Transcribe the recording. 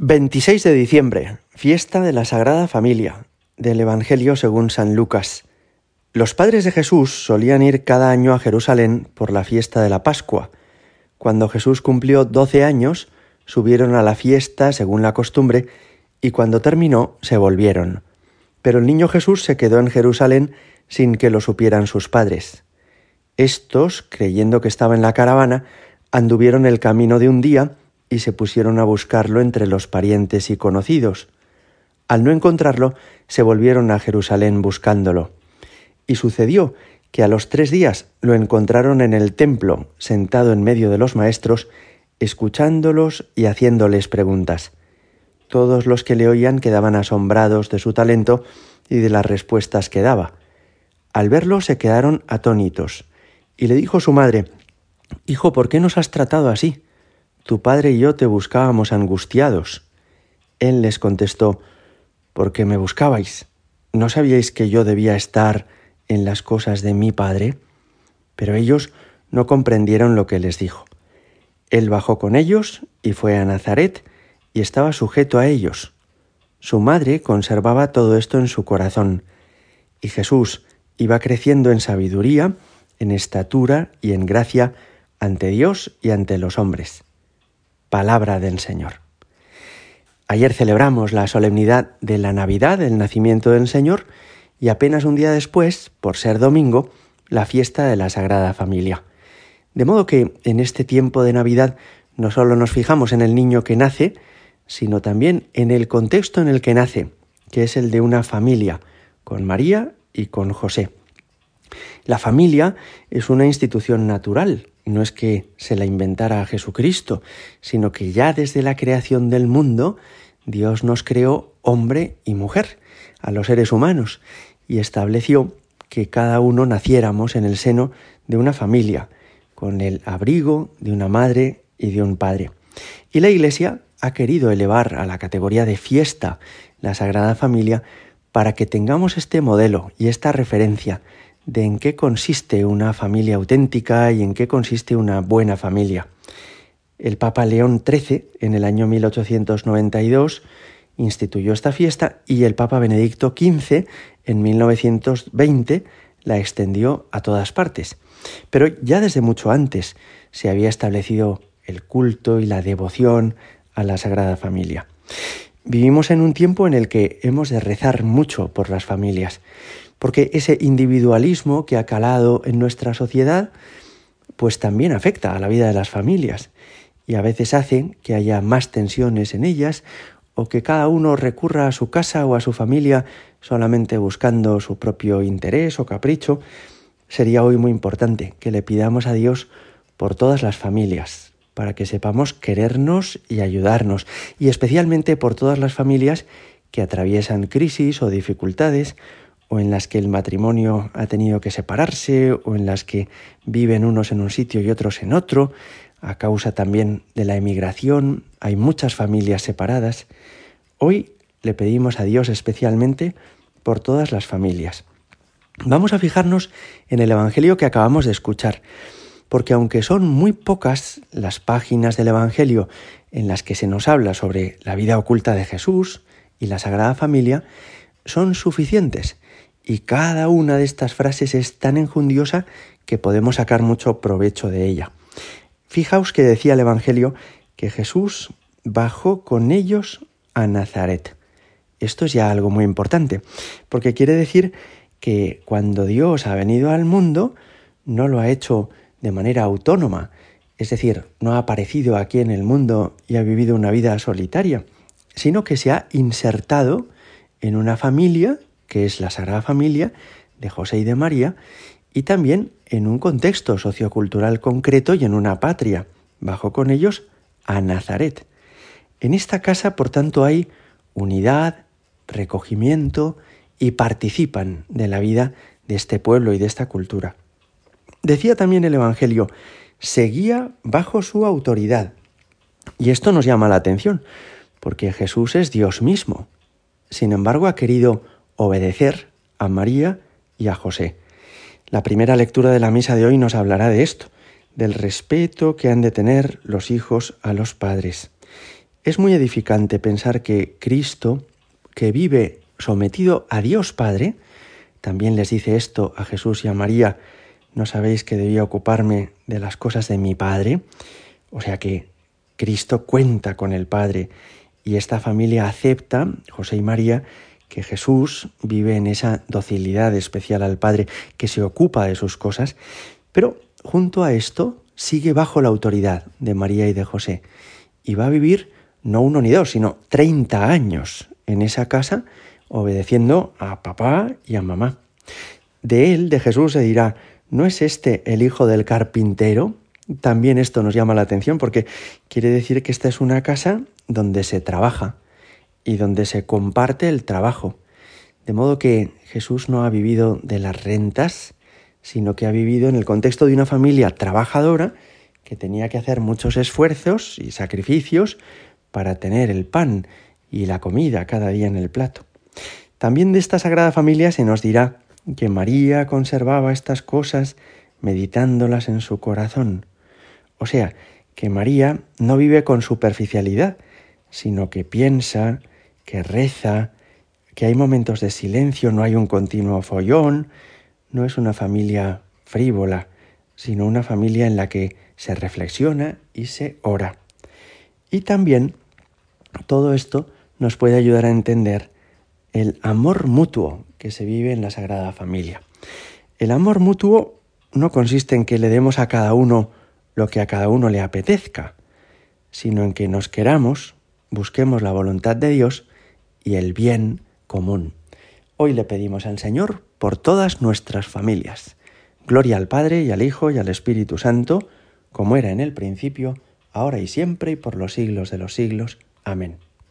26 de diciembre, fiesta de la Sagrada Familia, del Evangelio según San Lucas. Los padres de Jesús solían ir cada año a Jerusalén por la fiesta de la Pascua. Cuando Jesús cumplió doce años, subieron a la fiesta según la costumbre, y cuando terminó se volvieron. Pero el niño Jesús se quedó en Jerusalén sin que lo supieran sus padres. Estos, creyendo que estaba en la caravana, anduvieron el camino de un día, y se pusieron a buscarlo entre los parientes y conocidos. Al no encontrarlo, se volvieron a Jerusalén buscándolo. Y sucedió que a los tres días lo encontraron en el templo, sentado en medio de los maestros, escuchándolos y haciéndoles preguntas. Todos los que le oían quedaban asombrados de su talento y de las respuestas que daba. Al verlo se quedaron atónitos, y le dijo su madre, Hijo, ¿por qué nos has tratado así? Tu padre y yo te buscábamos angustiados. Él les contestó, ¿por qué me buscabais? ¿No sabíais que yo debía estar en las cosas de mi padre? Pero ellos no comprendieron lo que les dijo. Él bajó con ellos y fue a Nazaret y estaba sujeto a ellos. Su madre conservaba todo esto en su corazón, y Jesús iba creciendo en sabiduría, en estatura y en gracia ante Dios y ante los hombres palabra del Señor. Ayer celebramos la solemnidad de la Navidad, el nacimiento del Señor, y apenas un día después, por ser domingo, la fiesta de la Sagrada Familia. De modo que en este tiempo de Navidad no solo nos fijamos en el niño que nace, sino también en el contexto en el que nace, que es el de una familia, con María y con José. La familia es una institución natural, no es que se la inventara Jesucristo, sino que ya desde la creación del mundo Dios nos creó hombre y mujer, a los seres humanos, y estableció que cada uno naciéramos en el seno de una familia, con el abrigo de una madre y de un padre. Y la Iglesia ha querido elevar a la categoría de fiesta la Sagrada Familia para que tengamos este modelo y esta referencia de en qué consiste una familia auténtica y en qué consiste una buena familia. El Papa León XIII, en el año 1892, instituyó esta fiesta y el Papa Benedicto XV, en 1920, la extendió a todas partes. Pero ya desde mucho antes se había establecido el culto y la devoción a la Sagrada Familia. Vivimos en un tiempo en el que hemos de rezar mucho por las familias porque ese individualismo que ha calado en nuestra sociedad, pues también afecta a la vida de las familias. Y a veces hace que haya más tensiones en ellas o que cada uno recurra a su casa o a su familia solamente buscando su propio interés o capricho, sería hoy muy importante que le pidamos a Dios por todas las familias, para que sepamos querernos y ayudarnos, y especialmente por todas las familias que atraviesan crisis o dificultades, o en las que el matrimonio ha tenido que separarse, o en las que viven unos en un sitio y otros en otro, a causa también de la emigración, hay muchas familias separadas. Hoy le pedimos a Dios especialmente por todas las familias. Vamos a fijarnos en el Evangelio que acabamos de escuchar, porque aunque son muy pocas las páginas del Evangelio en las que se nos habla sobre la vida oculta de Jesús y la Sagrada Familia, son suficientes y cada una de estas frases es tan enjundiosa que podemos sacar mucho provecho de ella. Fijaos que decía el Evangelio que Jesús bajó con ellos a Nazaret. Esto es ya algo muy importante, porque quiere decir que cuando Dios ha venido al mundo, no lo ha hecho de manera autónoma, es decir, no ha aparecido aquí en el mundo y ha vivido una vida solitaria, sino que se ha insertado en una familia que es la Sagrada Familia de José y de María, y también en un contexto sociocultural concreto y en una patria. Bajo con ellos a Nazaret. En esta casa, por tanto, hay unidad, recogimiento y participan de la vida de este pueblo y de esta cultura. Decía también el Evangelio, seguía bajo su autoridad. Y esto nos llama la atención, porque Jesús es Dios mismo. Sin embargo, ha querido obedecer a María y a José. La primera lectura de la misa de hoy nos hablará de esto, del respeto que han de tener los hijos a los padres. Es muy edificante pensar que Cristo, que vive sometido a Dios Padre, también les dice esto a Jesús y a María, no sabéis que debía ocuparme de las cosas de mi Padre. O sea que Cristo cuenta con el Padre y esta familia acepta, José y María, que Jesús vive en esa docilidad especial al Padre, que se ocupa de sus cosas, pero junto a esto sigue bajo la autoridad de María y de José y va a vivir no uno ni dos, sino 30 años en esa casa obedeciendo a papá y a mamá. De él, de Jesús, se dirá, ¿no es este el hijo del carpintero? También esto nos llama la atención porque quiere decir que esta es una casa donde se trabaja y donde se comparte el trabajo. De modo que Jesús no ha vivido de las rentas, sino que ha vivido en el contexto de una familia trabajadora que tenía que hacer muchos esfuerzos y sacrificios para tener el pan y la comida cada día en el plato. También de esta Sagrada Familia se nos dirá que María conservaba estas cosas meditándolas en su corazón. O sea, que María no vive con superficialidad, sino que piensa, que reza, que hay momentos de silencio, no hay un continuo follón, no es una familia frívola, sino una familia en la que se reflexiona y se ora. Y también todo esto nos puede ayudar a entender el amor mutuo que se vive en la Sagrada Familia. El amor mutuo no consiste en que le demos a cada uno lo que a cada uno le apetezca, sino en que nos queramos, busquemos la voluntad de Dios y el bien común. Hoy le pedimos al Señor por todas nuestras familias. Gloria al Padre y al Hijo y al Espíritu Santo, como era en el principio, ahora y siempre y por los siglos de los siglos. Amén.